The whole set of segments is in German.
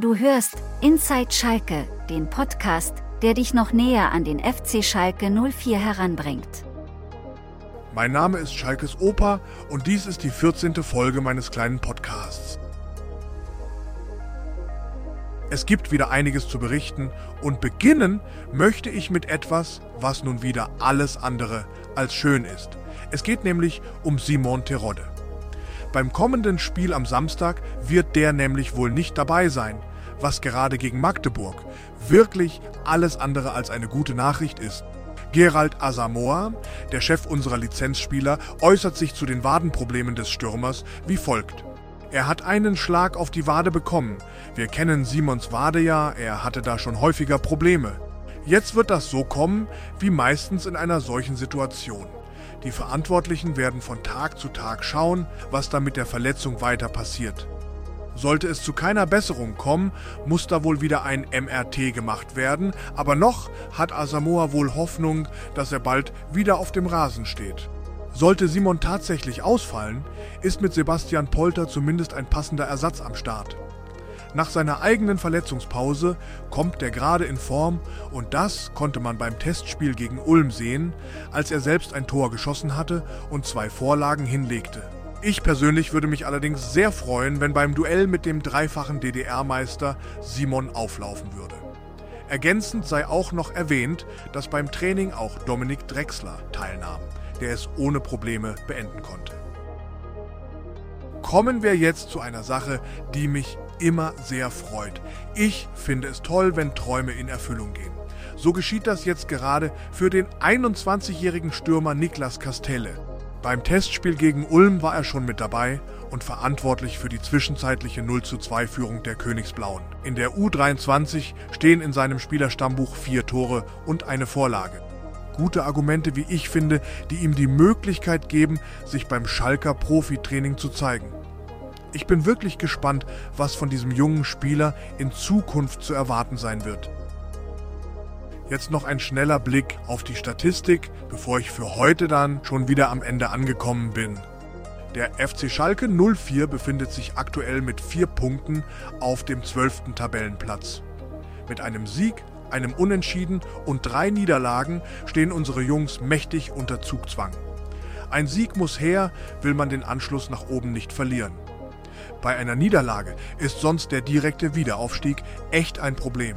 Du hörst Inside Schalke, den Podcast, der dich noch näher an den FC Schalke 04 heranbringt. Mein Name ist Schalkes Opa und dies ist die 14. Folge meines kleinen Podcasts. Es gibt wieder einiges zu berichten und beginnen möchte ich mit etwas, was nun wieder alles andere als schön ist. Es geht nämlich um Simon Terodde. Beim kommenden Spiel am Samstag wird der nämlich wohl nicht dabei sein, was gerade gegen Magdeburg wirklich alles andere als eine gute Nachricht ist. Gerald Asamoah, der Chef unserer Lizenzspieler, äußert sich zu den Wadenproblemen des Stürmers wie folgt. Er hat einen Schlag auf die Wade bekommen. Wir kennen Simons Wade ja, er hatte da schon häufiger Probleme. Jetzt wird das so kommen, wie meistens in einer solchen Situation. Die Verantwortlichen werden von Tag zu Tag schauen, was da mit der Verletzung weiter passiert. Sollte es zu keiner Besserung kommen, muss da wohl wieder ein MRT gemacht werden, aber noch hat Asamoah wohl Hoffnung, dass er bald wieder auf dem Rasen steht. Sollte Simon tatsächlich ausfallen, ist mit Sebastian Polter zumindest ein passender Ersatz am Start. Nach seiner eigenen Verletzungspause kommt er gerade in Form und das konnte man beim Testspiel gegen Ulm sehen, als er selbst ein Tor geschossen hatte und zwei Vorlagen hinlegte. Ich persönlich würde mich allerdings sehr freuen, wenn beim Duell mit dem dreifachen DDR-Meister Simon auflaufen würde. Ergänzend sei auch noch erwähnt, dass beim Training auch Dominik Drexler teilnahm, der es ohne Probleme beenden konnte. Kommen wir jetzt zu einer Sache, die mich immer sehr freut. Ich finde es toll, wenn Träume in Erfüllung gehen. So geschieht das jetzt gerade für den 21-jährigen Stürmer Niklas Castelle. Beim Testspiel gegen Ulm war er schon mit dabei und verantwortlich für die zwischenzeitliche 0 zu 2 Führung der Königsblauen. In der U23 stehen in seinem Spielerstammbuch vier Tore und eine Vorlage. Gute Argumente, wie ich finde, die ihm die Möglichkeit geben, sich beim Schalker Profitraining zu zeigen. Ich bin wirklich gespannt, was von diesem jungen Spieler in Zukunft zu erwarten sein wird. Jetzt noch ein schneller Blick auf die Statistik, bevor ich für heute dann schon wieder am Ende angekommen bin. Der FC Schalke 04 befindet sich aktuell mit vier Punkten auf dem 12. Tabellenplatz. Mit einem Sieg, einem Unentschieden und drei Niederlagen stehen unsere Jungs mächtig unter Zugzwang. Ein Sieg muss her, will man den Anschluss nach oben nicht verlieren. Bei einer Niederlage ist sonst der direkte Wiederaufstieg echt ein Problem.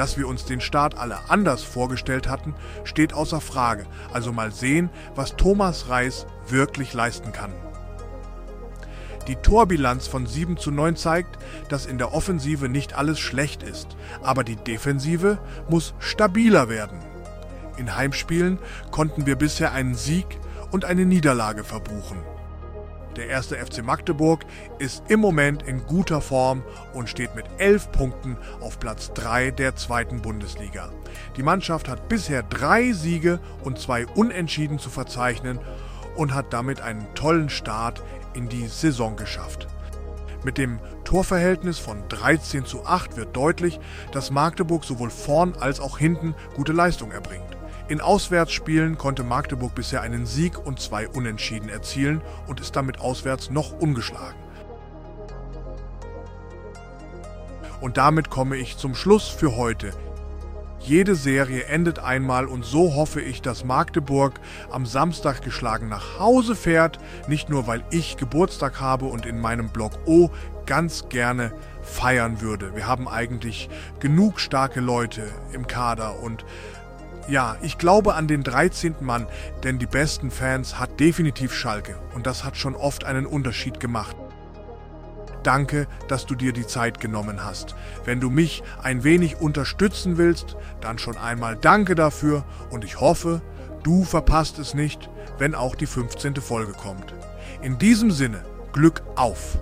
Dass wir uns den Start alle anders vorgestellt hatten, steht außer Frage, also mal sehen, was Thomas Reis wirklich leisten kann. Die Torbilanz von 7 zu 9 zeigt, dass in der Offensive nicht alles schlecht ist, aber die Defensive muss stabiler werden. In Heimspielen konnten wir bisher einen Sieg und eine Niederlage verbuchen. Der erste FC Magdeburg ist im Moment in guter Form und steht mit elf Punkten auf Platz 3 der zweiten Bundesliga. Die Mannschaft hat bisher drei Siege und zwei Unentschieden zu verzeichnen und hat damit einen tollen Start in die Saison geschafft. Mit dem Torverhältnis von 13 zu 8 wird deutlich, dass Magdeburg sowohl vorn als auch hinten gute Leistung erbringt. In Auswärtsspielen konnte Magdeburg bisher einen Sieg und zwei Unentschieden erzielen und ist damit auswärts noch ungeschlagen. Und damit komme ich zum Schluss für heute. Jede Serie endet einmal und so hoffe ich, dass Magdeburg am Samstag geschlagen nach Hause fährt, nicht nur weil ich Geburtstag habe und in meinem Blog O ganz gerne feiern würde. Wir haben eigentlich genug starke Leute im Kader und ja, ich glaube an den 13. Mann, denn die besten Fans hat definitiv Schalke und das hat schon oft einen Unterschied gemacht. Danke, dass du dir die Zeit genommen hast. Wenn du mich ein wenig unterstützen willst, dann schon einmal danke dafür und ich hoffe, du verpasst es nicht, wenn auch die 15. Folge kommt. In diesem Sinne, Glück auf!